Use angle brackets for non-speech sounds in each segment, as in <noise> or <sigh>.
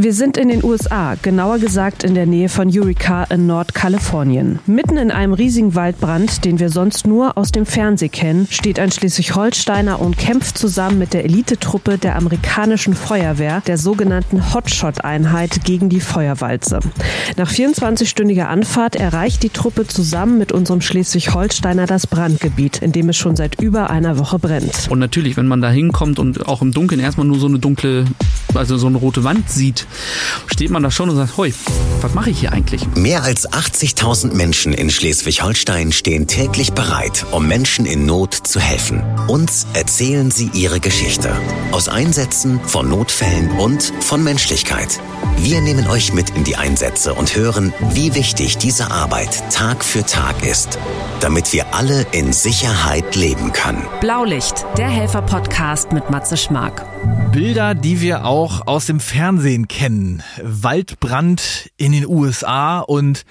Wir sind in den USA, genauer gesagt in der Nähe von Eureka in Nordkalifornien. Mitten in einem riesigen Waldbrand, den wir sonst nur aus dem Fernsehen kennen, steht ein Schleswig-Holsteiner und kämpft zusammen mit der Elitetruppe der amerikanischen Feuerwehr, der sogenannten Hotshot-Einheit, gegen die Feuerwalze. Nach 24-stündiger Anfahrt erreicht die Truppe zusammen mit unserem Schleswig-Holsteiner das Brandgebiet, in dem es schon seit über einer Woche brennt. Und natürlich, wenn man da hinkommt und auch im Dunkeln erstmal nur so eine dunkle, also so eine rote Wand sieht, steht man da schon und sagt, hoi, was mache ich hier eigentlich? Mehr als 80.000 Menschen in Schleswig-Holstein stehen täglich bereit, um Menschen in Not zu helfen. Uns erzählen sie ihre Geschichte. Aus Einsätzen, von Notfällen und von Menschlichkeit. Wir nehmen euch mit in die Einsätze und hören, wie wichtig diese Arbeit Tag für Tag ist, damit wir alle in Sicherheit leben können. Blaulicht, der Helfer-Podcast mit Matze Schmark. Bilder, die wir auch aus dem Fernsehen kennen. Waldbrand in den USA und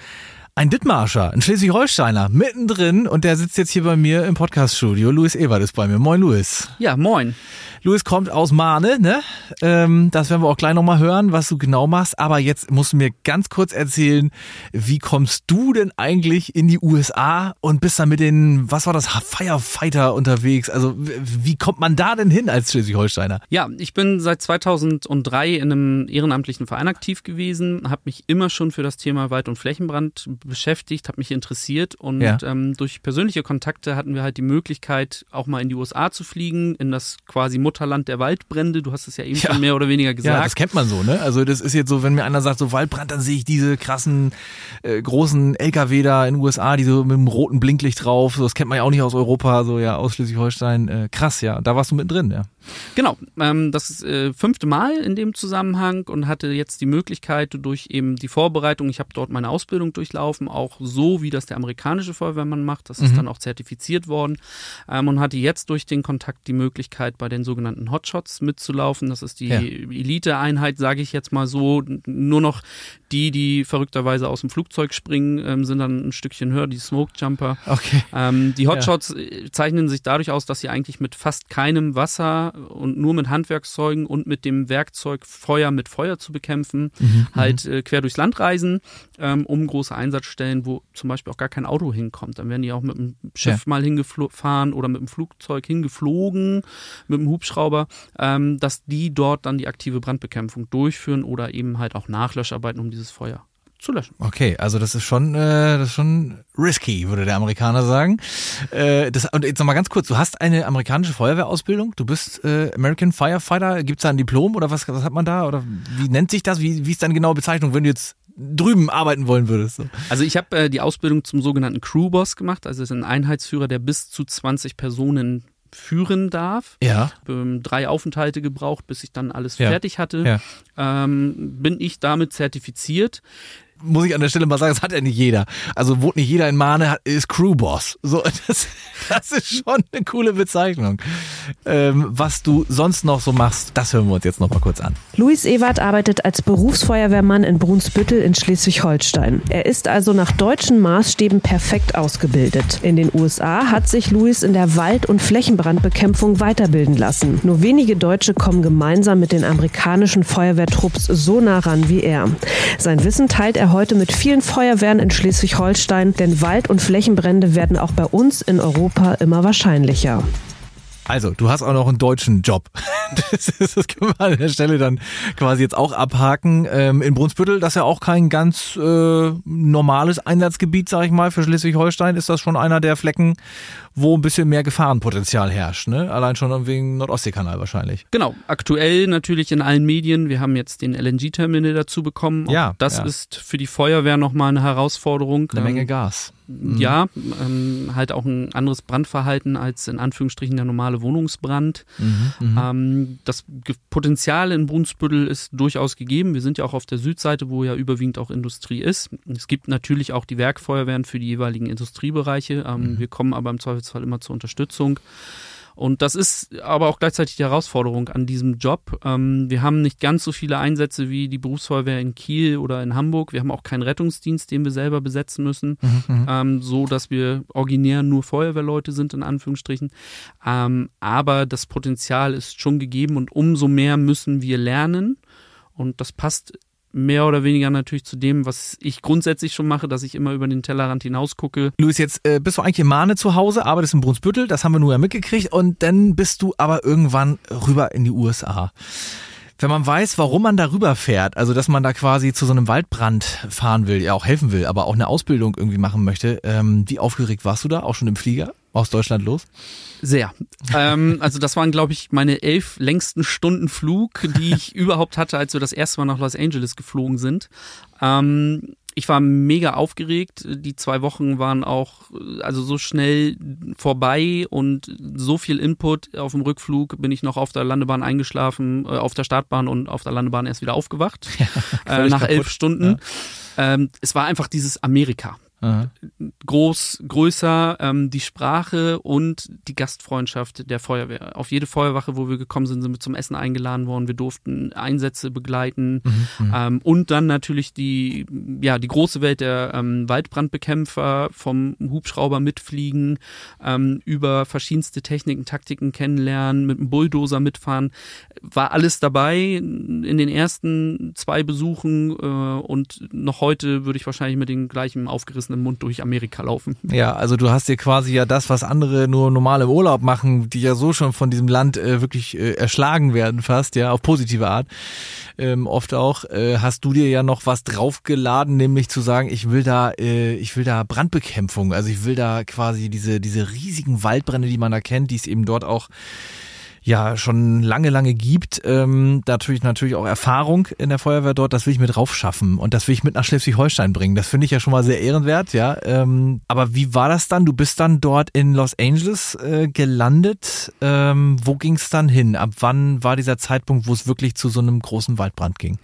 ein Dittmarscher, ein Schleswig-Holsteiner, mittendrin und der sitzt jetzt hier bei mir im Podcaststudio. Louis Ebert ist bei mir. Moin, Louis. Ja, moin. Louis kommt aus Mahne, ne? Ähm, das werden wir auch gleich nochmal hören, was du genau machst. Aber jetzt musst du mir ganz kurz erzählen, wie kommst du denn eigentlich in die USA und bist dann mit den, was war das, Firefighter unterwegs? Also wie kommt man da denn hin als Schleswig-Holsteiner? Ja, ich bin seit 2003 in einem ehrenamtlichen Verein aktiv gewesen, habe mich immer schon für das Thema Wald- und Flächenbrand beschäftigt, habe mich interessiert und ja. ähm, durch persönliche Kontakte hatten wir halt die Möglichkeit, auch mal in die USA zu fliegen, in das quasi Mutterland der Waldbrände. Du hast es ja eben ja. schon mehr oder weniger gesagt. Ja, das kennt man so, ne? Also das ist jetzt so, wenn mir einer sagt, so Waldbrand, dann sehe ich diese krassen äh, großen LKW da in den USA, die so mit dem roten Blinklicht drauf. So, das kennt man ja auch nicht aus Europa, so ja aus Schleswig-Holstein. Äh, krass, ja. Da warst du mittendrin, ja. Genau, ähm, das ist äh, fünfte Mal in dem Zusammenhang und hatte jetzt die Möglichkeit durch eben die Vorbereitung, ich habe dort meine Ausbildung durchlaufen, auch so wie das der amerikanische Feuerwehrmann macht, das ist mhm. dann auch zertifiziert worden ähm, und hatte jetzt durch den Kontakt die Möglichkeit bei den sogenannten Hotshots mitzulaufen. Das ist die ja. Elite-Einheit, sage ich jetzt mal so. Nur noch die, die verrückterweise aus dem Flugzeug springen, ähm, sind dann ein Stückchen höher, die Smoke Jumper. Okay. Ähm, die Hotshots ja. Äh, zeichnen sich dadurch aus, dass sie eigentlich mit fast keinem Wasser und nur mit Handwerkszeugen und mit dem Werkzeug Feuer mit Feuer zu bekämpfen, mhm, mhm. halt äh, quer durchs Land reisen, ähm, um große Einsatzstellen, wo zum Beispiel auch gar kein Auto hinkommt. Dann werden die auch mit dem Schiff ja. mal hingefahren oder mit dem Flugzeug hingeflogen, mit dem Hubschrauber Hubschrauber, ähm, dass die dort dann die aktive Brandbekämpfung durchführen oder eben halt auch Nachlöscharbeiten, um dieses Feuer zu löschen. Okay, also das ist schon, äh, das ist schon risky, würde der Amerikaner sagen. Äh, das, und jetzt nochmal ganz kurz, du hast eine amerikanische Feuerwehrausbildung, du bist äh, American Firefighter, gibt es da ein Diplom oder was, was hat man da? Oder wie nennt sich das? Wie, wie ist deine genaue Bezeichnung, wenn du jetzt drüben arbeiten wollen würdest? So? Also ich habe äh, die Ausbildung zum sogenannten Crewboss gemacht, also ist ein Einheitsführer, der bis zu 20 Personen führen darf. Ja. Ähm, drei Aufenthalte gebraucht, bis ich dann alles ja. fertig hatte. Ja. Ähm, bin ich damit zertifiziert muss ich an der Stelle mal sagen, das hat ja nicht jeder. Also wohnt nicht jeder in Mahne, ist Crewboss. So, <laughs> das, das ist schon eine coole Bezeichnung. Ähm, was du sonst noch so machst, das hören wir uns jetzt noch mal kurz an. Luis Ewart arbeitet als Berufsfeuerwehrmann in Brunsbüttel in Schleswig-Holstein. Er ist also nach deutschen Maßstäben perfekt ausgebildet. In den USA hat sich Luis in der Wald- und Flächenbrandbekämpfung weiterbilden lassen. Nur wenige Deutsche kommen gemeinsam mit den amerikanischen Feuerwehrtrupps so nah ran wie er. Sein Wissen teilt er heute mit vielen Feuerwehren in Schleswig-Holstein, denn Wald- und Flächenbrände werden auch bei uns in Europa immer wahrscheinlicher. Also, du hast auch noch einen deutschen Job. <laughs> Das, ist, das können wir an der Stelle dann quasi jetzt auch abhaken. Ähm, in Brunsbüttel, das ist ja auch kein ganz äh, normales Einsatzgebiet, sag ich mal, für Schleswig-Holstein, ist das schon einer der Flecken, wo ein bisschen mehr Gefahrenpotenzial herrscht. Ne? Allein schon wegen Nordostseekanal wahrscheinlich. Genau, aktuell natürlich in allen Medien. Wir haben jetzt den LNG-Terminal dazu bekommen. Auch ja, das ja. ist für die Feuerwehr nochmal eine Herausforderung. Eine Menge Gas. Mhm. Ja, ähm, halt auch ein anderes Brandverhalten als in Anführungsstrichen der normale Wohnungsbrand. Mhm, mhm, ähm, das Potenzial in Brunsbüttel ist durchaus gegeben. Wir sind ja auch auf der Südseite, wo ja überwiegend auch Industrie ist. Es gibt natürlich auch die Werkfeuerwehren für die jeweiligen Industriebereiche. Ähm, mhm. Wir kommen aber im Zweifelsfall immer zur Unterstützung. Und das ist aber auch gleichzeitig die Herausforderung an diesem Job. Ähm, wir haben nicht ganz so viele Einsätze wie die Berufsfeuerwehr in Kiel oder in Hamburg. Wir haben auch keinen Rettungsdienst, den wir selber besetzen müssen, mhm, mhm. ähm, so dass wir originär nur Feuerwehrleute sind in Anführungsstrichen. Ähm, aber das Potenzial ist schon gegeben und umso mehr müssen wir lernen Und das passt mehr oder weniger natürlich zu dem, was ich grundsätzlich schon mache, dass ich immer über den Tellerrand hinaus gucke. Luis, jetzt äh, bist du eigentlich in Mahne zu Hause, arbeitest in Brunsbüttel, das haben wir nur ja mitgekriegt und dann bist du aber irgendwann rüber in die USA. Wenn man weiß, warum man darüber fährt, also dass man da quasi zu so einem Waldbrand fahren will, ja auch helfen will, aber auch eine Ausbildung irgendwie machen möchte, ähm, wie aufgeregt warst du da? Auch schon im Flieger aus Deutschland los? Sehr. ähm, also das waren, glaube ich, meine elf längsten Stunden Flug, die ich <laughs> überhaupt hatte, als wir das erste Mal nach Los Angeles geflogen sind. Ähm, ich war mega aufgeregt. Die zwei Wochen waren auch also so schnell vorbei und so viel Input auf dem Rückflug bin ich noch auf der Landebahn eingeschlafen, äh, auf der Startbahn und auf der Landebahn erst wieder aufgewacht ja, äh, nach kaputt. elf Stunden. Ja. Ähm, es war einfach dieses Amerika. Aha. groß, größer, ähm, die Sprache und die Gastfreundschaft der Feuerwehr. Auf jede Feuerwache, wo wir gekommen sind, sind wir zum Essen eingeladen worden. Wir durften Einsätze begleiten mhm, mhm, ähm, und dann natürlich die, ja, die große Welt der ähm, Waldbrandbekämpfer vom Hubschrauber mitfliegen, ähm, über verschiedenste Techniken, Taktiken kennenlernen, mit dem Bulldozer mitfahren. War alles dabei in den ersten zwei Besuchen äh, und noch heute würde ich wahrscheinlich mit den gleichen aufgerissenen aufgerissenen Mund durch Amerika laufen. Ja, also du hast dir quasi ja das, was andere nur normal im Urlaub machen, die ja so schon von diesem Land äh, wirklich äh, erschlagen werden fast, ja, auf positive Art, ähm, oft auch, äh, hast du dir ja noch was draufgeladen, nämlich zu sagen, ich will da, äh, ich will da Brandbekämpfung, also ich will da quasi diese, diese riesigen Waldbrände, die man da kennt, die es eben dort auch ja schon lange, lange gibt. Ähm, natürlich natürlich auch Erfahrung in der Feuerwehr dort, das will ich mit drauf schaffen und das will ich mit nach Schleswig-Holstein bringen. Das finde ich ja schon mal sehr ehrenwert, ja. Ähm, aber wie war das dann? Du bist dann dort in Los Angeles äh, gelandet. Ähm, wo ging es dann hin? Ab wann war dieser Zeitpunkt, wo es wirklich zu so einem großen Waldbrand ging?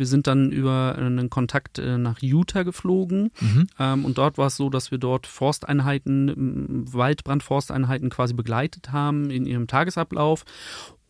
Wir sind dann über einen Kontakt äh, nach Utah geflogen mhm. ähm, und dort war es so, dass wir dort Forsteinheiten, Waldbrandforsteinheiten quasi begleitet haben in ihrem Tagesablauf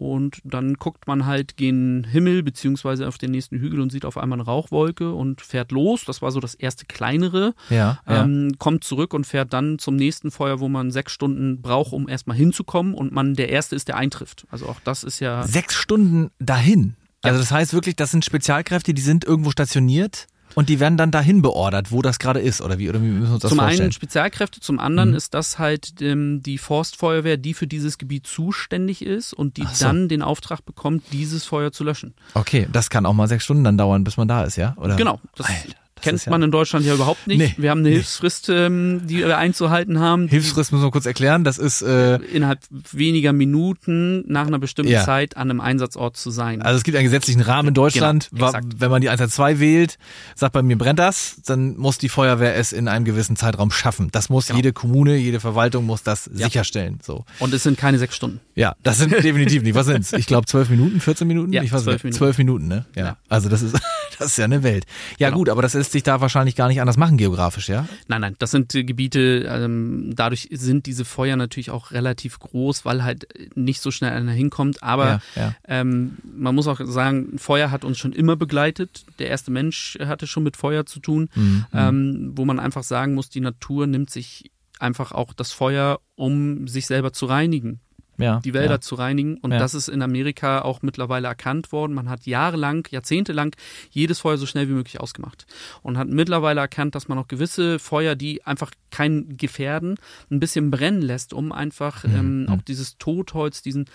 und dann guckt man halt gen Himmel beziehungsweise auf den nächsten Hügel und sieht auf einmal eine Rauchwolke und fährt los. Das war so das erste kleinere. Ja, ja. Ähm, kommt zurück und fährt dann zum nächsten Feuer, wo man sechs Stunden braucht, um erstmal hinzukommen und man der Erste ist, der eintrifft. Also auch das ist ja. Sechs Stunden dahin? Also das heißt wirklich, das sind Spezialkräfte, die sind irgendwo stationiert und die werden dann dahin beordert, wo das gerade ist oder wie oder wie müssen wir uns das zum vorstellen? Zum einen Spezialkräfte, zum anderen mhm. ist das halt ähm, die Forstfeuerwehr, die für dieses Gebiet zuständig ist und die so. dann den Auftrag bekommt, dieses Feuer zu löschen. Okay, das kann auch mal sechs Stunden dann dauern, bis man da ist, ja? Oder? Genau. Das, Alter kennt man in Deutschland ja überhaupt nicht. Nee, wir haben eine nee. Hilfsfrist, ähm, die wir einzuhalten haben. Hilfsfrist müssen wir kurz erklären. Das ist äh, innerhalb weniger Minuten nach einer bestimmten ja. Zeit an einem Einsatzort zu sein. Also es gibt einen gesetzlichen Rahmen in Deutschland. Genau, wenn man die 112 wählt, sagt bei mir brennt das, dann muss die Feuerwehr es in einem gewissen Zeitraum schaffen. Das muss genau. jede Kommune, jede Verwaltung muss das ja. sicherstellen. So. Und es sind keine sechs Stunden. Ja, das sind <laughs> definitiv nicht. Was sind's? Ich glaube zwölf Minuten, 14 Minuten? Ja, ich weiß zwölf Minuten. Zwölf Minuten, ne? Ja. ja. Also das ist <laughs> das ist ja eine Welt. Ja genau. gut, aber das lässt sich da wahrscheinlich gar nicht anders machen geografisch, ja? Nein, nein, das sind Gebiete, ähm, dadurch sind diese Feuer natürlich auch relativ groß, weil halt nicht so schnell einer hinkommt. Aber ja, ja. Ähm, man muss auch sagen, Feuer hat uns schon immer begleitet. Der erste Mensch hatte schon mit Feuer zu tun, mhm. ähm, wo man einfach sagen muss, die Natur nimmt sich einfach auch das Feuer, um sich selber zu reinigen ja, die Wälder ja. zu reinigen. Und ja. das ist in Amerika auch mittlerweile erkannt worden. Man hat jahrelang, jahrzehntelang jedes Feuer so schnell wie möglich ausgemacht. Und hat mittlerweile erkannt, dass man auch gewisse Feuer, die einfach kein Gefährden, ein bisschen brennen lässt, um einfach mhm. ähm, auch dieses Totholz, diesen,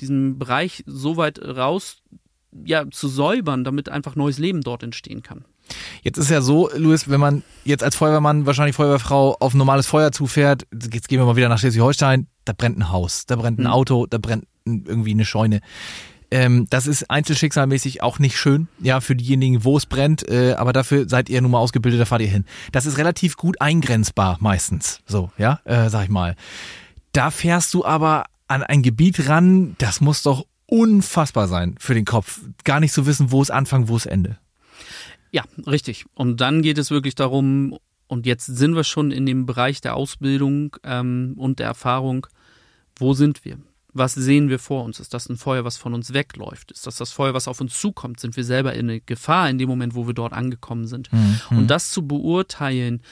diesen Bereich so weit raus ja, zu säubern, damit einfach neues Leben dort entstehen kann. Jetzt ist ja so, Luis, wenn man jetzt als Feuerwehrmann, wahrscheinlich Feuerwehrfrau auf ein normales Feuer zufährt, jetzt gehen wir mal wieder nach Schleswig-Holstein, da brennt ein Haus, da brennt ein mhm. Auto, da brennt irgendwie eine Scheune. Ähm, das ist einzelschicksalmäßig auch nicht schön, ja, für diejenigen, wo es brennt, äh, aber dafür seid ihr nun mal ausgebildet, da fahrt ihr hin. Das ist relativ gut eingrenzbar meistens, so, ja, äh, sag ich mal. Da fährst du aber an ein Gebiet ran, das muss doch unfassbar sein für den Kopf. Gar nicht zu so wissen, wo es Anfang, wo es Ende. Ja, richtig. Und dann geht es wirklich darum, und jetzt sind wir schon in dem Bereich der Ausbildung ähm, und der Erfahrung, wo sind wir? Was sehen wir vor uns? Ist das ein Feuer, was von uns wegläuft? Ist das das Feuer, was auf uns zukommt? Sind wir selber in eine Gefahr in dem Moment, wo wir dort angekommen sind? Mhm. Und das zu beurteilen,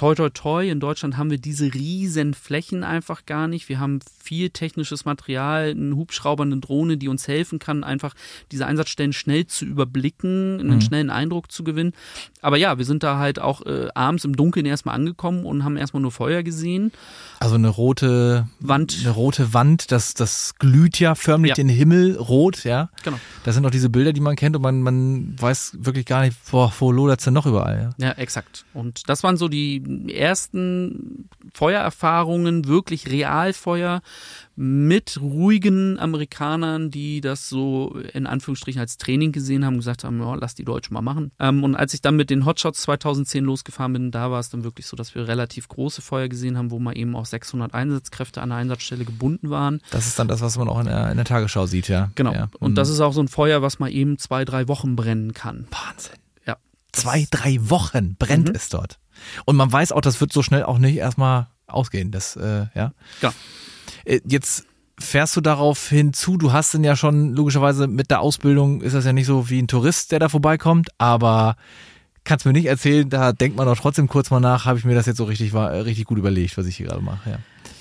toi toi toi, in Deutschland haben wir diese riesen Flächen einfach gar nicht. Wir haben viel technisches Material, einen Hubschrauber, eine Drohne, die uns helfen kann, einfach diese Einsatzstellen schnell zu überblicken, einen mhm. schnellen Eindruck zu gewinnen. Aber ja, wir sind da halt auch äh, abends im Dunkeln erstmal angekommen und haben erstmal nur Feuer gesehen. Also eine rote Wand. Eine rote Wand, das, das glüht ja förmlich ja. den Himmel rot, ja. Genau. Das sind auch diese Bilder, die man kennt und man, man weiß wirklich gar nicht, boah, wo lodert es denn noch überall, ja. Ja, exakt. Und das waren so die ersten Feuererfahrungen, wirklich Realfeuer, mit ruhigen Amerikanern, die das so in Anführungsstrichen als Training gesehen haben, gesagt haben, ja, lass die Deutschen mal machen. Ähm, und als ich dann mit den Hotshots 2010 losgefahren bin, da war es dann wirklich so, dass wir relativ große Feuer gesehen haben, wo mal eben auch 600 Einsatzkräfte an der Einsatzstelle gebunden waren. Das ist dann das, was man auch in der, in der Tagesschau sieht, ja. Genau. Ja. Und mhm. das ist auch so ein Feuer, was mal eben zwei, drei Wochen brennen kann. Wahnsinn. Zwei, drei Wochen brennt mhm. es dort. Und man weiß auch, das wird so schnell auch nicht erstmal ausgehen. Das, äh, ja. Ja. Äh, jetzt fährst du darauf hinzu, du hast denn ja schon, logischerweise mit der Ausbildung ist das ja nicht so wie ein Tourist, der da vorbeikommt, aber kannst mir nicht erzählen, da denkt man doch trotzdem kurz mal nach, habe ich mir das jetzt so richtig, richtig gut überlegt, was ich hier gerade mache, ja.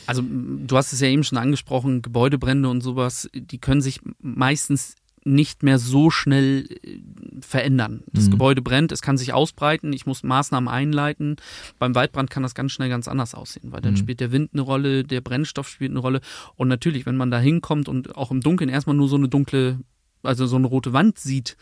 Also du hast es ja eben schon angesprochen, Gebäudebrände und sowas, die können sich meistens nicht mehr so schnell äh, verändern. Das mhm. Gebäude brennt, es kann sich ausbreiten, ich muss Maßnahmen einleiten. Beim Waldbrand kann das ganz schnell ganz anders aussehen, weil dann mhm. spielt der Wind eine Rolle, der Brennstoff spielt eine Rolle. Und natürlich, wenn man da hinkommt und auch im Dunkeln erstmal nur so eine dunkle, also so eine rote Wand sieht,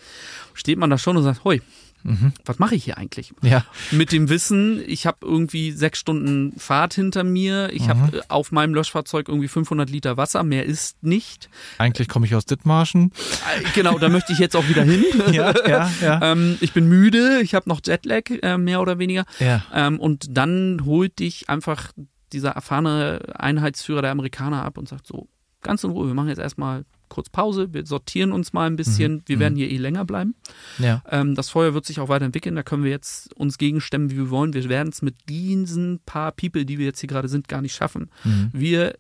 steht man da schon und sagt, hoi, Mhm. Was mache ich hier eigentlich? Ja. Mit dem Wissen, ich habe irgendwie sechs Stunden Fahrt hinter mir, ich mhm. habe äh, auf meinem Löschfahrzeug irgendwie 500 Liter Wasser, mehr ist nicht. Eigentlich komme ich aus Dithmarschen. Äh, genau, da möchte ich jetzt auch wieder hin. <laughs> ja, ja, ja. Ähm, ich bin müde, ich habe noch Jetlag, äh, mehr oder weniger. Ja. Ähm, und dann holt dich einfach dieser erfahrene Einheitsführer der Amerikaner ab und sagt so, ganz in Ruhe, wir machen jetzt erstmal kurz Pause, wir sortieren uns mal ein bisschen, mhm. wir werden mhm. hier eh länger bleiben. Ja. Ähm, das Feuer wird sich auch weiterentwickeln, da können wir jetzt uns gegenstemmen, wie wir wollen. Wir werden es mit diesen paar People, die wir jetzt hier gerade sind, gar nicht schaffen. Mhm. Wir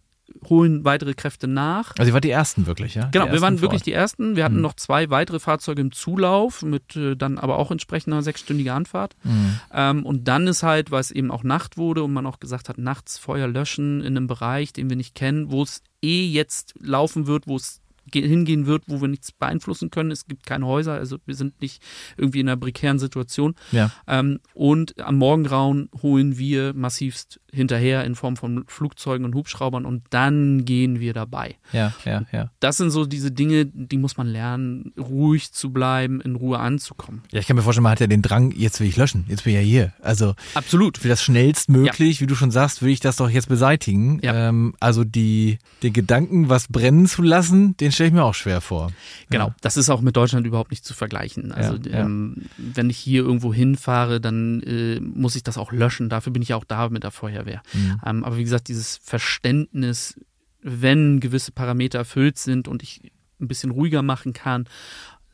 holen weitere Kräfte nach. Also ihr wart die Ersten wirklich, ja? Genau, wir waren wirklich die Ersten. Wir hatten mhm. noch zwei weitere Fahrzeuge im Zulauf, mit äh, dann aber auch entsprechender sechsstündiger Anfahrt. Mhm. Ähm, und dann ist halt, weil es eben auch Nacht wurde und man auch gesagt hat, nachts Feuer löschen in einem Bereich, den wir nicht kennen, wo es eh jetzt laufen wird, wo es hingehen wird, wo wir nichts beeinflussen können. Es gibt keine Häuser, also wir sind nicht irgendwie in einer prekären Situation. Ja. Ähm, und am Morgengrauen holen wir massivst hinterher in Form von Flugzeugen und Hubschraubern und dann gehen wir dabei. Ja, ja, ja. Das sind so diese Dinge, die muss man lernen, ruhig zu bleiben, in Ruhe anzukommen. Ja, ich kann mir vorstellen, man hat ja den Drang, jetzt will ich löschen, jetzt bin ich ja hier. Also absolut. Für das schnellstmöglich, ja. wie du schon sagst, will ich das doch jetzt beseitigen. Ja. Ähm, also die, den Gedanken, was brennen zu lassen, den stelle ich mir auch schwer vor. Genau, ja. das ist auch mit Deutschland überhaupt nicht zu vergleichen. Also ähm, wenn ich hier irgendwo hinfahre, dann äh, muss ich das auch löschen. Dafür bin ich ja auch da mit der Feuerwehr. Feuerwehr. Mhm. Ähm, aber wie gesagt, dieses Verständnis, wenn gewisse Parameter erfüllt sind und ich ein bisschen ruhiger machen kann,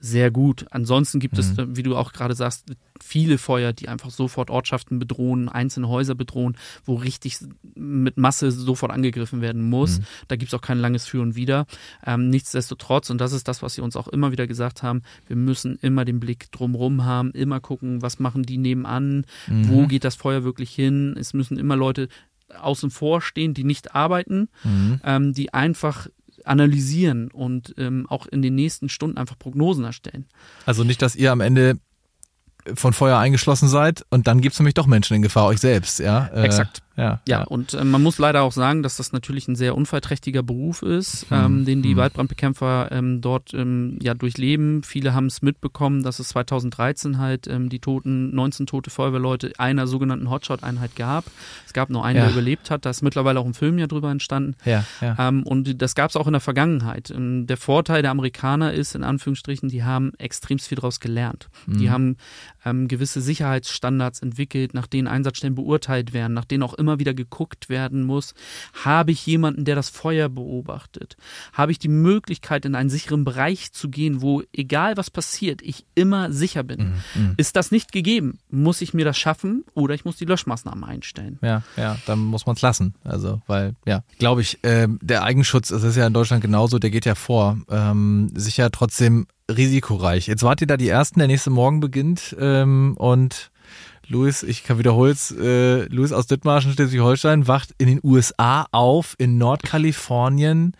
sehr gut. Ansonsten gibt mhm. es, wie du auch gerade sagst, viele Feuer, die einfach sofort Ortschaften bedrohen, einzelne Häuser bedrohen, wo richtig mit Masse sofort angegriffen werden muss. Mhm. Da gibt es auch kein langes Für und Wider. Ähm, nichtsdestotrotz, und das ist das, was sie uns auch immer wieder gesagt haben, wir müssen immer den Blick drumrum haben, immer gucken, was machen die nebenan, mhm. wo geht das Feuer wirklich hin. Es müssen immer Leute außen vor stehen, die nicht arbeiten, mhm. ähm, die einfach analysieren und ähm, auch in den nächsten Stunden einfach Prognosen erstellen. Also nicht, dass ihr am Ende von Feuer eingeschlossen seid und dann gibt es nämlich doch Menschen in Gefahr, euch selbst, ja? Äh, Exakt. Ja, ja, ja. und äh, man muss leider auch sagen, dass das natürlich ein sehr unfallträchtiger Beruf ist, mhm. ähm, den die mhm. Waldbrandbekämpfer ähm, dort ähm, ja durchleben. Viele haben es mitbekommen, dass es 2013 halt ähm, die toten, 19 tote Feuerwehrleute einer sogenannten Hotshot-Einheit gab. Es gab nur einen, ja. der überlebt hat. Da ist mittlerweile auch ein Film ja drüber entstanden. Ja, ja. Ähm, und das gab es auch in der Vergangenheit. Ähm, der Vorteil der Amerikaner ist, in Anführungsstrichen, die haben extremst viel daraus gelernt. Mhm. Die haben ähm, gewisse Sicherheitsstandards entwickelt, nach denen Einsatzstellen beurteilt werden, nach denen auch immer wieder geguckt werden muss. Habe ich jemanden, der das Feuer beobachtet? Habe ich die Möglichkeit, in einen sicheren Bereich zu gehen, wo egal was passiert, ich immer sicher bin? Mhm, mhm. Ist das nicht gegeben? Muss ich mir das schaffen oder ich muss die Löschmaßnahmen einstellen? Ja, ja, dann muss man es lassen. Also, weil, ja, glaube ich, äh, der Eigenschutz, das ist ja in Deutschland genauso, der geht ja vor. Ähm, sicher trotzdem risikoreich. Jetzt wart ihr da die Ersten, der nächste Morgen beginnt ähm, und Louis, ich kann wiederhol's, äh, Louis aus Dithmarschen, Schleswig-Holstein, wacht in den USA auf, in Nordkalifornien,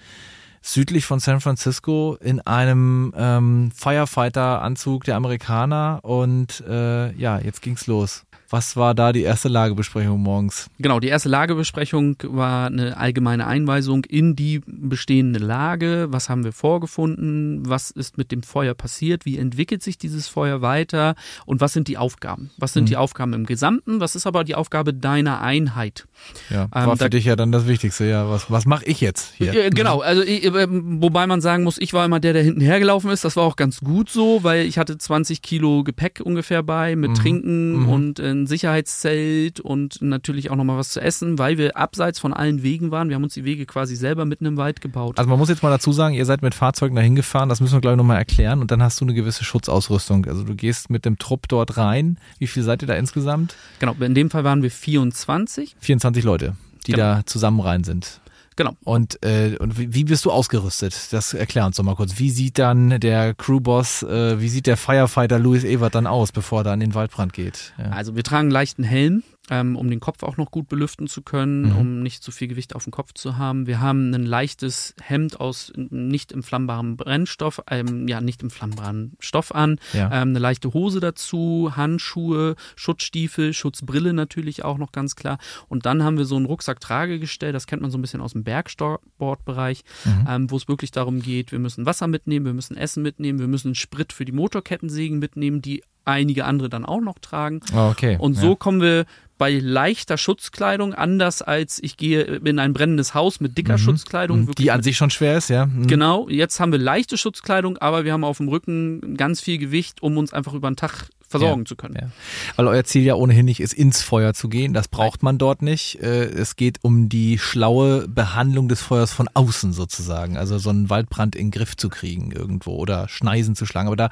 südlich von San Francisco, in einem ähm, Firefighter-Anzug der Amerikaner und äh, ja, jetzt ging's los. Was war da die erste Lagebesprechung morgens? Genau, die erste Lagebesprechung war eine allgemeine Einweisung in die bestehende Lage. Was haben wir vorgefunden? Was ist mit dem Feuer passiert? Wie entwickelt sich dieses Feuer weiter? Und was sind die Aufgaben? Was sind mhm. die Aufgaben im Gesamten? Was ist aber die Aufgabe deiner Einheit? Ja, war ähm, für dich ja dann das Wichtigste. Ja, was, was mache ich jetzt hier? Äh, genau, also ich, äh, wobei man sagen muss, ich war immer der, der hinten hergelaufen ist. Das war auch ganz gut so, weil ich hatte 20 Kilo Gepäck ungefähr bei mit mhm. Trinken mhm. und ein Sicherheitszelt und natürlich auch nochmal was zu essen, weil wir abseits von allen Wegen waren. Wir haben uns die Wege quasi selber mitten im Wald gebaut. Also man muss jetzt mal dazu sagen, ihr seid mit Fahrzeugen dahin gefahren, das müssen wir gleich nochmal erklären und dann hast du eine gewisse Schutzausrüstung. Also du gehst mit dem Trupp dort rein. Wie viel seid ihr da insgesamt? Genau, in dem Fall waren wir 24. 24 Leute, die genau. da zusammen rein sind. Genau. Und, äh, und wie bist du ausgerüstet? Das erklär uns doch mal kurz. Wie sieht dann der Crewboss, äh, wie sieht der Firefighter Louis Evert dann aus, bevor er dann in den Waldbrand geht? Ja. Also wir tragen einen leichten Helm, ähm, um den Kopf auch noch gut belüften zu können, mhm. um nicht zu viel Gewicht auf dem Kopf zu haben. Wir haben ein leichtes Hemd aus nicht entflammbaren Brennstoff, ähm, ja, nicht entflammbaren Stoff an, ja. ähm, eine leichte Hose dazu, Handschuhe, Schutzstiefel, Schutzbrille natürlich auch noch ganz klar. Und dann haben wir so ein Rucksack-Tragegestell, das kennt man so ein bisschen aus dem Bergsportbereich, mhm. ähm, wo es wirklich darum geht, wir müssen Wasser mitnehmen, wir müssen Essen mitnehmen, wir müssen Sprit für die Motorkettensägen mitnehmen, die einige andere dann auch noch tragen. Oh, okay. Und so ja. kommen wir bei leichter Schutzkleidung, anders als ich gehe in ein brennendes Haus mit dicker mhm. Schutzkleidung. Mhm. Die an sich schon schwer ist, ja. Mhm. Genau, jetzt haben wir leichte Schutzkleidung, aber wir haben auf dem Rücken ganz viel Gewicht, um uns einfach über den Tag versorgen ja, zu können. Ja. Weil euer Ziel ja ohnehin nicht ist, ins Feuer zu gehen. Das braucht man dort nicht. Äh, es geht um die schlaue Behandlung des Feuers von außen sozusagen. Also so einen Waldbrand in den Griff zu kriegen irgendwo oder Schneisen zu schlagen. Aber da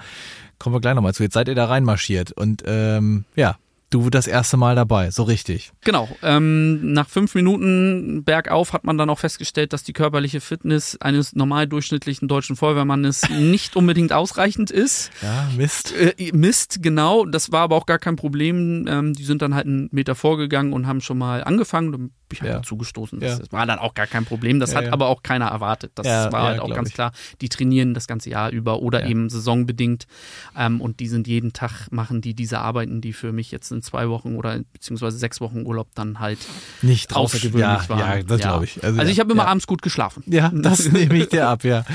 kommen wir gleich nochmal zu. Jetzt seid ihr da reinmarschiert und ähm, ja, du das erste Mal dabei, so richtig. Genau. Ähm, nach fünf Minuten bergauf hat man dann auch festgestellt, dass die körperliche Fitness eines normal durchschnittlichen deutschen Feuerwehrmannes <laughs> nicht unbedingt ausreichend ist. Ja, Mist. Äh, Mist, genau. Das war aber auch gar kein Problem. Ähm, die sind dann halt einen Meter vorgegangen und haben schon mal angefangen ich habe ja. zugestoßen. Das, ja. war dann auch gar kein Problem. Das hat aber auch keiner erwartet. Das war halt auch ganz ich. klar. Die trainieren das ganze Jahr über oder eben saisonbedingt. Ähm, und die sind jeden Tag, machen die diese Arbeiten, die für mich jetzt in zwei Wochen oder beziehungsweise sechs Wochen Urlaub dann halt nicht außergewöhnlich waren. Ja, das glaube ich. Also, also ich habe immer abends gut geschlafen. Ja, <laughs> das nehme ich dir ab, ja.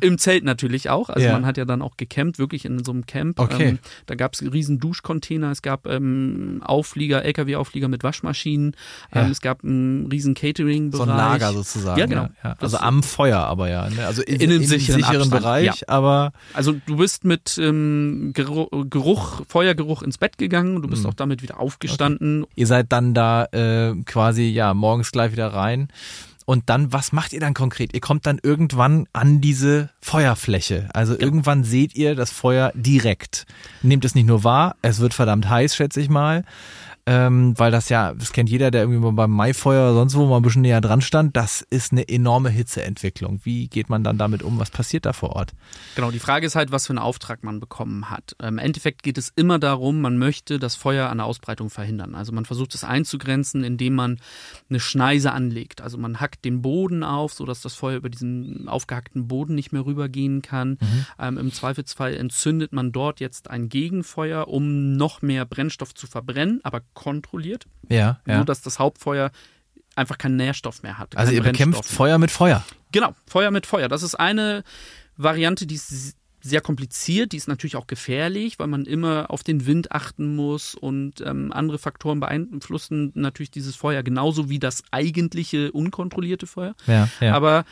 Im Zelt natürlich auch. Also man hat ja dann auch gecampt, wirklich in so einem Camp. Okay. Ähm, da gab es riesen Duschcontainer, es gab ähm, Auflieger, LKW-Auflieger mit Waschmaschinen, ähm, es gab einen riesen Catering-Bereich. So ein Lager sozusagen. Ja, genau. Ja, Also am Feuer aber ja. Ne? Also in, in einem sicheren, sicheren Bereich, ja. aber. Also du bist mit ähm, Geruch, Feuergeruch ins Bett gegangen, du bist mhm. auch damit wieder aufgestanden. Okay. Ihr seid dann da äh, quasi ja morgens gleich wieder rein. Und dann, was macht ihr dann konkret? Ihr kommt dann irgendwann an diese Feuerfläche. Also ja. irgendwann seht ihr das Feuer direkt. Nehmt es nicht nur wahr, es wird verdammt heiß, schätze ich mal ähm, weil das ja, das kennt jeder, der irgendwie mal beim Maifeuer oder sonst wo mal ein bisschen näher dran stand, das ist eine enorme Hitzeentwicklung. Wie geht man dann damit um? Was passiert da vor Ort? Genau, die Frage ist halt, was für einen Auftrag man bekommen hat. Im Endeffekt geht es immer darum, man möchte das Feuer an der Ausbreitung verhindern. Also man versucht es einzugrenzen, indem man eine Schneise anlegt. Also man hackt den Boden auf, sodass das Feuer über diesen aufgehackten Boden nicht mehr rübergehen kann. Mhm. Ähm, Im Zweifelsfall entzündet man dort jetzt ein Gegenfeuer, um noch mehr Brennstoff zu verbrennen, aber kontrolliert. Ja, ja. So dass das Hauptfeuer einfach keinen Nährstoff mehr hat. Also ihr bekämpft Feuer mit Feuer. Genau, Feuer mit Feuer. Das ist eine Variante, die ist sehr kompliziert, die ist natürlich auch gefährlich, weil man immer auf den Wind achten muss und ähm, andere Faktoren beeinflussen natürlich dieses Feuer genauso wie das eigentliche unkontrollierte Feuer. Ja, ja. Aber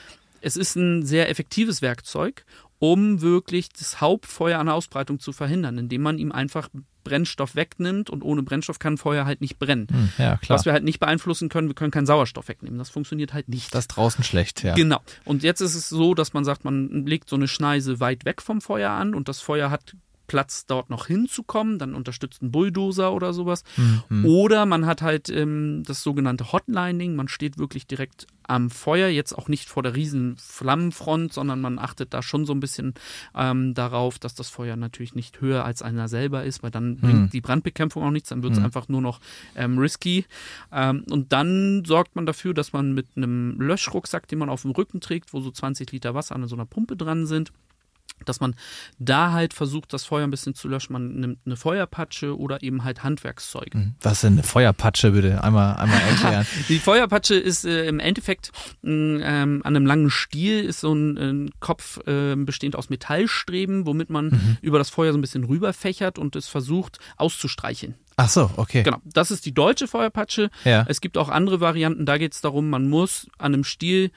es ist ein sehr effektives Werkzeug, um wirklich das Hauptfeuer an der Ausbreitung zu verhindern, indem man ihm einfach Brennstoff wegnimmt und ohne Brennstoff kann Feuer halt nicht brennen. Hm, ja, klar. Was wir halt nicht beeinflussen können, wir können keinen Sauerstoff wegnehmen. Das funktioniert halt nicht. Das ist draußen schlecht, ja. Genau. Und jetzt ist es so, dass man sagt, man legt so eine Schneise weit weg vom Feuer an und das Feuer hat Platz, dort noch hinzukommen. Dann unterstützt ein Bulldozer oder sowas. Mhm. Oder man hat halt ähm, das sogenannte Hotlining. Man steht wirklich direkt am Feuer, jetzt auch nicht vor der riesen Flammenfront, sondern man achtet da schon so ein bisschen ähm, darauf, dass das Feuer natürlich nicht höher als einer selber ist, weil dann bringt die Brandbekämpfung auch nichts, dann wird es einfach nur noch ähm, risky. Ähm, und dann sorgt man dafür, dass man mit einem Löschrucksack, den man auf dem Rücken trägt, wo so 20 Liter Wasser an so einer Pumpe dran sind, dass man da halt versucht, das Feuer ein bisschen zu löschen. Man nimmt eine Feuerpatsche oder eben halt Handwerkszeug. Was ist denn eine Feuerpatsche, bitte? Einmal, einmal <laughs> erklären. Die Feuerpatsche ist äh, im Endeffekt mh, ähm, an einem langen Stiel ist so ein, ein Kopf äh, bestehend aus Metallstreben, womit man Mhm. über das Feuer so ein bisschen rüberfächert und es versucht auszustreicheln. Ach so, okay. Genau, das ist die deutsche Feuerpatsche. Ja. Es gibt auch andere Varianten, da geht es darum, man muss an einem Stiel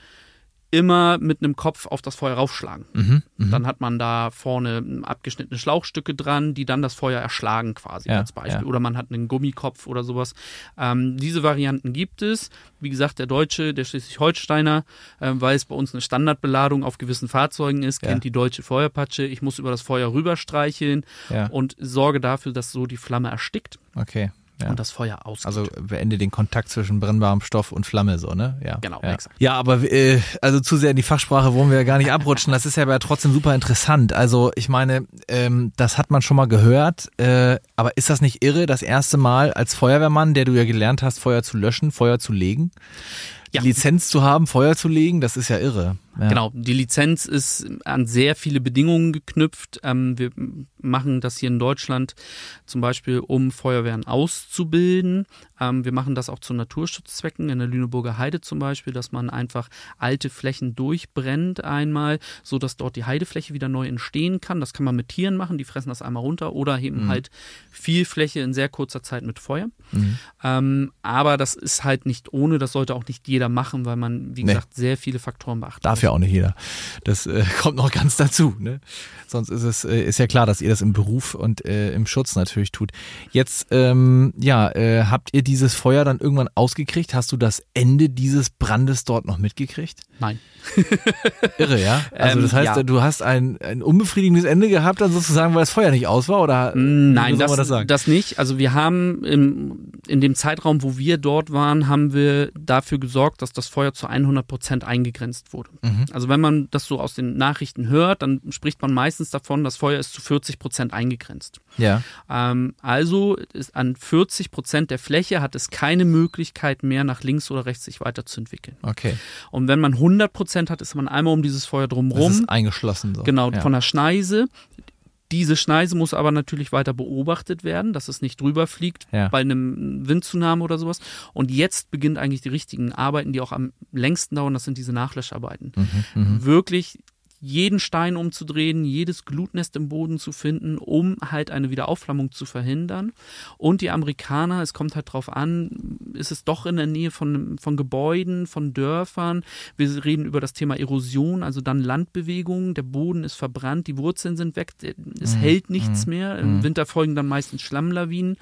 immer mit einem Kopf auf das Feuer raufschlagen. Mhm, Dann hat man da vorne abgeschnittene Schlauchstücke dran, die dann das Feuer erschlagen quasi Ja, als Beispiel. ja. Oder man hat einen Gummikopf oder sowas. Ähm, diese Varianten gibt es. Wie gesagt, der Deutsche, der Schleswig-Holsteiner, äh, weil es bei uns eine Standardbeladung auf gewissen Fahrzeugen ist, Ja. kennt die deutsche Feuerpatsche. Ich muss über das Feuer rüberstreicheln und sorge dafür, dass so die Flamme erstickt Okay. Ja. und das Feuer ausgeht. Also beende den Kontakt zwischen brennbarem Stoff und Flamme, so, ne? Ja. Genau, ja. exakt. Ja, aber äh, also zu sehr in die Fachsprache wollen wir ja gar nicht abrutschen. Das ist ja aber trotzdem super interessant. Also ich meine, ähm, das hat man schon mal gehört. Äh, aber ist das nicht irre, das erste Mal als Feuerwehrmann, der du ja gelernt hast, Feuer zu löschen, Feuer zu legen? Ja. Die Lizenz zu haben, Feuer zu legen, das ist ja irre. Ja. Genau, die Lizenz ist an sehr viele Bedingungen geknüpft. Ähm, wir machen das hier in Deutschland zum Beispiel, um Feuerwehren auszubilden. Ähm, wir machen das auch zu Naturschutzzwecken in der Lüneburger Heide zum Beispiel, dass man einfach alte Flächen durchbrennt einmal, so dass dort die Heidefläche wieder neu entstehen kann. Das kann man mit Tieren machen, die fressen das einmal runter oder eben halt viel Fläche in sehr kurzer Zeit mit Feuer. Ähm, aber das ist halt nicht ohne, das sollte auch nicht jeder machen, weil man, wie Nee. gesagt, sehr viele Faktoren beachten Darf ja auch nicht jeder. Das äh, <laughs> kommt noch ganz dazu. Ne? Sonst ist es äh, ist ja klar, dass ihr das im Beruf und äh, im Schutz natürlich tut. Jetzt ähm, ja, äh, habt ihr dieses Feuer dann irgendwann ausgekriegt? Hast du das Ende dieses Brandes dort noch mitgekriegt? Nein. <laughs> Irre, ja. Also Ähm, das heißt, ja. du hast ein, ein unbefriedigendes Ende gehabt, dann sozusagen, weil das Feuer nicht aus war, oder? Nein, wie soll das, das, das nicht. Also wir haben im, in dem Zeitraum, wo wir dort waren, haben wir dafür gesorgt, dass das Feuer zu 100 Prozent eingegrenzt wurde. Mhm. Also wenn man das so aus den Nachrichten hört, dann spricht man meistens davon, das Feuer ist zu 40 Prozent eingegrenzt. ja. Ähm, also ist an 40 Prozent der Fläche hat es keine Möglichkeit mehr, nach links oder rechts sich weiterzuentwickeln. Okay. Und wenn man 100 Prozent hat, ist man einmal um dieses Feuer Das drumherum. ist eingeschlossen so. Genau, ja. von der Schneise. Diese Schneise muss aber natürlich weiter beobachtet werden, dass es nicht drüber fliegt Ja. bei einem Windtsunami oder sowas. Und jetzt beginnt eigentlich die richtigen Arbeiten, die auch am längsten dauern, das sind diese Nachlöscharbeiten. Mhm, Wirklich jeden Stein umzudrehen, jedes Glutnest im Boden zu finden, um halt eine Wiederaufflammung zu verhindern. Und die Amerikaner, es kommt halt drauf an, ist es doch in der Nähe von, von Gebäuden, von Dörfern. Wir reden über das Thema Erosion, also dann Landbewegung. Der Boden ist verbrannt, die Wurzeln sind weg, es hält nichts mehr. Im Winter folgen dann meistens Schlammlawinen.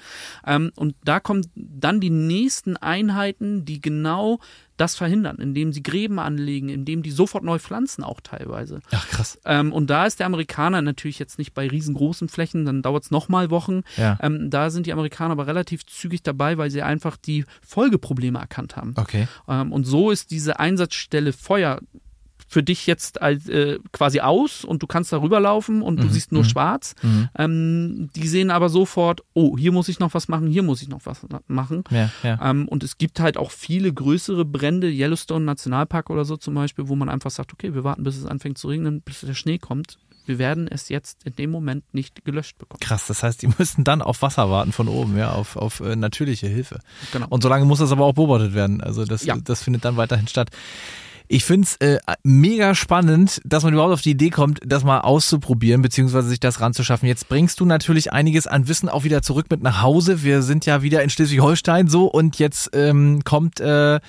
Ähm, und da kommen dann die nächsten Einheiten, die genau das verhindern, indem sie Gräben anlegen, indem die sofort neu pflanzen auch teilweise. Ach krass. Ähm, und da ist der Amerikaner natürlich jetzt nicht bei riesengroßen Flächen, dann dauert es nochmal Wochen. Ja. Ähm, da sind die Amerikaner aber relativ zügig dabei, weil sie einfach die Folgeprobleme erkannt haben. Okay. Ähm, und so ist diese Einsatzstelle Feuer für dich jetzt als, äh, quasi aus und du kannst da rüberlaufen und du siehst nur schwarz. Ähm, die sehen aber sofort, oh, hier muss ich noch was machen, hier muss ich noch was machen. Ja, ja. Ähm, und es gibt halt auch viele größere Brände, Yellowstone Nationalpark oder so zum Beispiel, wo man einfach sagt, okay, wir warten, bis es anfängt zu regnen, bis der Schnee kommt. Wir werden es jetzt in dem Moment nicht gelöscht bekommen. Krass, das heißt, die <laughs> müssen dann auf Wasser warten von oben, ja, auf, auf äh, natürliche Hilfe. Genau. Und solange muss das aber auch beobachtet werden. Also das, Ja. das findet dann weiterhin statt. Ich find's äh, mega spannend, dass man überhaupt auf die Idee kommt, das mal auszuprobieren, beziehungsweise sich das ranzuschaffen. Jetzt bringst du natürlich einiges an Wissen auch wieder zurück mit nach Hause. Wir sind ja wieder in Schleswig-Holstein so und jetzt ähm, kommt äh,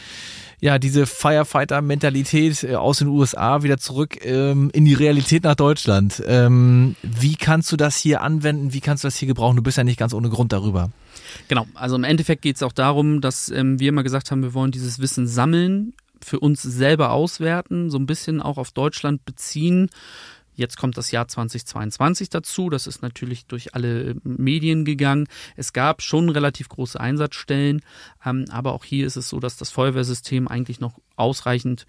ja diese Firefighter-Mentalität äh, aus den USA wieder zurück ähm, in die Realität nach Deutschland. Ähm, wie kannst du das hier anwenden? Wie kannst du das hier gebrauchen? Du bist ja nicht ganz ohne Grund darüber. Genau, also im Endeffekt geht es auch darum, dass ähm, wir immer gesagt haben, wir wollen dieses Wissen sammeln, für uns selber auswerten, so ein bisschen auch auf Deutschland beziehen. Jetzt kommt das Jahr 2022 dazu. Das ist natürlich durch alle Medien gegangen. Es gab schon relativ große Einsatzstellen, ähm, aber auch hier ist es so, dass das Feuerwehrsystem eigentlich noch ausreichend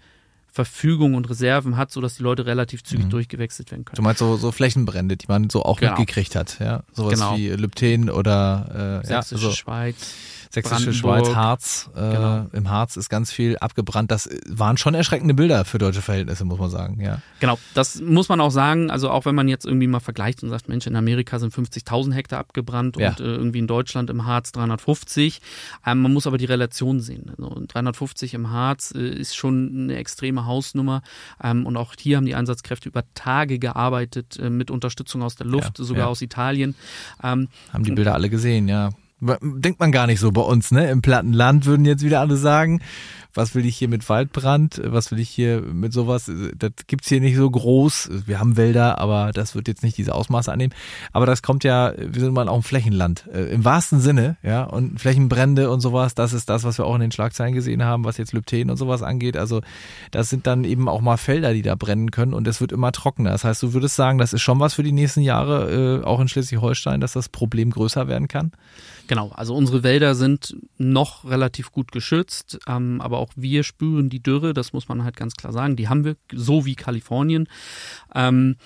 Verfügung und Reserven hat, sodass die Leute relativ zügig mhm. durchgewechselt werden können. Du meinst so, so Flächenbrände, die man so auch genau. mitgekriegt hat, ja? Sowas genau. wie Lypten oder äh, Sächsische ja, also, Schweiz. Sächsische Schweiz, Harz. Äh, genau. Im Harz ist ganz viel abgebrannt. Das waren schon erschreckende Bilder für deutsche Verhältnisse, muss man sagen. Ja. Genau, das muss man auch sagen. Also auch wenn man jetzt irgendwie mal vergleicht und sagt, Mensch, in Amerika sind 50.000 Hektar abgebrannt ja. und äh, irgendwie in Deutschland im Harz 350. Ähm, man muss aber die Relation sehen. Also 350 im Harz äh, ist schon eine extreme Hausnummer. Ähm, und auch hier haben die Einsatzkräfte über Tage gearbeitet äh, mit Unterstützung aus der Luft, ja, sogar aus Italien. Ähm, haben die Bilder alle gesehen, ja. Denkt man gar nicht so bei uns, ne? Im Plattenland würden jetzt wieder alle sagen, was will ich hier mit Waldbrand, was will ich hier mit sowas, das gibt's hier nicht so groß. Wir haben Wälder, aber das wird jetzt nicht diese Ausmaße annehmen. Aber das kommt ja, wir sind mal auch ein Flächenland, äh, im wahrsten Sinne, ja, und Flächenbrände und sowas, das ist das, was wir auch in den Schlagzeilen gesehen haben, was jetzt Lypten und sowas angeht. Also das sind dann eben auch mal Felder, die da brennen können und es wird immer trockener. Das heißt, du würdest sagen, das ist schon was für die nächsten Jahre, äh, auch in Schleswig-Holstein, dass das Problem größer werden kann? Genau, also unsere Wälder sind noch relativ gut geschützt, ähm, aber auch wir spüren die Dürre, das muss man halt ganz klar sagen. Die haben wir, so wie Kalifornien. Ähm,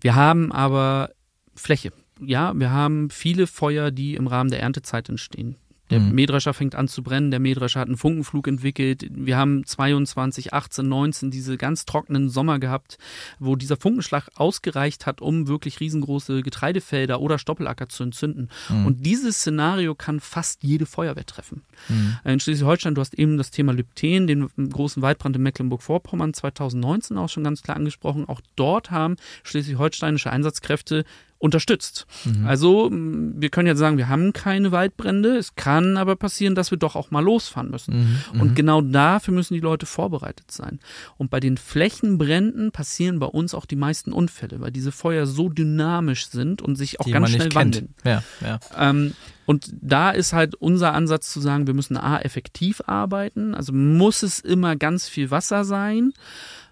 wir haben aber Fläche. Ja, wir haben viele Feuer, die im Rahmen der Erntezeit entstehen. Der mhm. Mähdrescher fängt an zu brennen, der Mähdrescher hat einen Funkenflug entwickelt. Wir haben 22, 18, 19 diese ganz trockenen Sommer gehabt, wo dieser Funkenschlag ausgereicht hat, um wirklich riesengroße Getreidefelder oder Stoppelacker zu entzünden. Mhm. Und dieses Szenario kann fast jede Feuerwehr treffen. Mhm. In Schleswig-Holstein, du hast eben das Thema Lypten, den großen Waldbrand in Mecklenburg-Vorpommern 2019 auch schon ganz klar angesprochen. Auch dort haben schleswig-holsteinische Einsatzkräfte unterstützt. Mhm. Also wir können jetzt sagen, wir haben keine Waldbrände. Es kann aber passieren, dass wir doch auch mal losfahren müssen. Mhm. Und mhm. genau dafür müssen die Leute vorbereitet sein. Und bei den Flächenbränden passieren bei uns auch die meisten Unfälle, weil diese Feuer so dynamisch sind und sich auch die ganz schnell wandeln. Ja, ja. Ähm, und da ist halt unser Ansatz zu sagen, wir müssen A, effektiv arbeiten. Also muss es immer ganz viel Wasser sein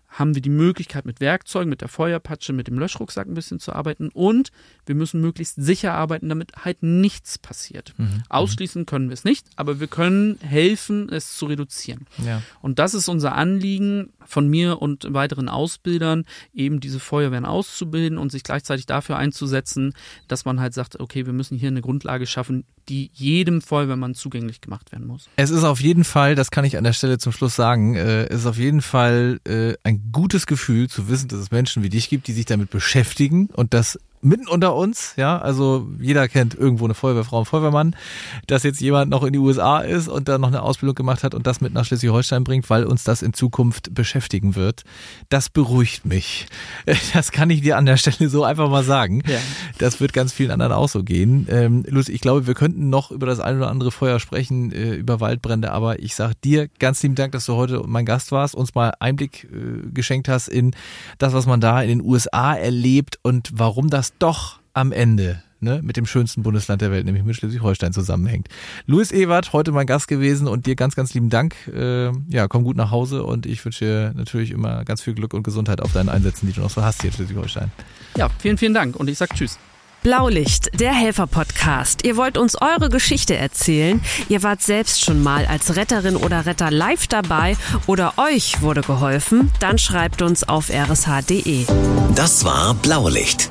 haben wir die Möglichkeit, mit Werkzeugen, mit der Feuerpatsche, mit dem Löschrucksack ein bisschen zu arbeiten und wir müssen möglichst sicher arbeiten, damit halt nichts passiert. Mhm. mhm. Ausschließen können wir es nicht, aber wir können helfen, es zu reduzieren. Ja. Und das ist unser Anliegen von mir und weiteren Ausbildern, eben diese Feuerwehren auszubilden und sich gleichzeitig dafür einzusetzen, dass man halt sagt, okay, wir müssen hier eine Grundlage schaffen, die jedem Feuerwehrmann zugänglich gemacht werden muss. Es ist auf jeden Fall, das kann ich an der Stelle zum Schluss sagen, äh, es ist auf jeden Fall äh, ein gutes Gefühl zu wissen, dass es Menschen wie dich gibt, die sich damit beschäftigen und das mitten unter uns, ja, also jeder kennt irgendwo eine Feuerwehrfrau, einen Feuerwehrmann, dass jetzt jemand noch in die USA ist und da noch eine Ausbildung gemacht hat und das mit nach Schleswig-Holstein bringt, weil uns das in Zukunft beschäftigen wird. Das beruhigt mich. <laughs> Das kann ich dir an der Stelle so einfach mal sagen. Ja. Das wird ganz vielen anderen auch so gehen. Ähm, Lucy, ich glaube, wir könnten noch über das ein oder andere Feuer sprechen, äh, über Waldbrände, aber ich sag dir ganz lieben Dank, dass du heute mein Gast warst, uns mal Einblick äh, geschenkt hast in das, was man da in den USA erlebt und warum das das doch am Ende ne, mit dem schönsten Bundesland der Welt, nämlich mit Schleswig-Holstein zusammenhängt. Louis Ewert, heute mein Gast gewesen und dir ganz, ganz lieben Dank. Äh, ja, komm gut nach Hause und ich wünsche dir natürlich immer ganz viel Glück und Gesundheit auf deinen Einsätzen, die du noch so hast hier in Schleswig-Holstein. Ja, vielen, vielen Dank und ich sag Tschüss. Blaulicht, der Helfer-Podcast. Ihr wollt uns eure Geschichte erzählen. Ihr wart selbst schon mal als Retterin oder Retter live dabei oder euch wurde geholfen. Dann schreibt uns auf rsh.de. Das war Blaulicht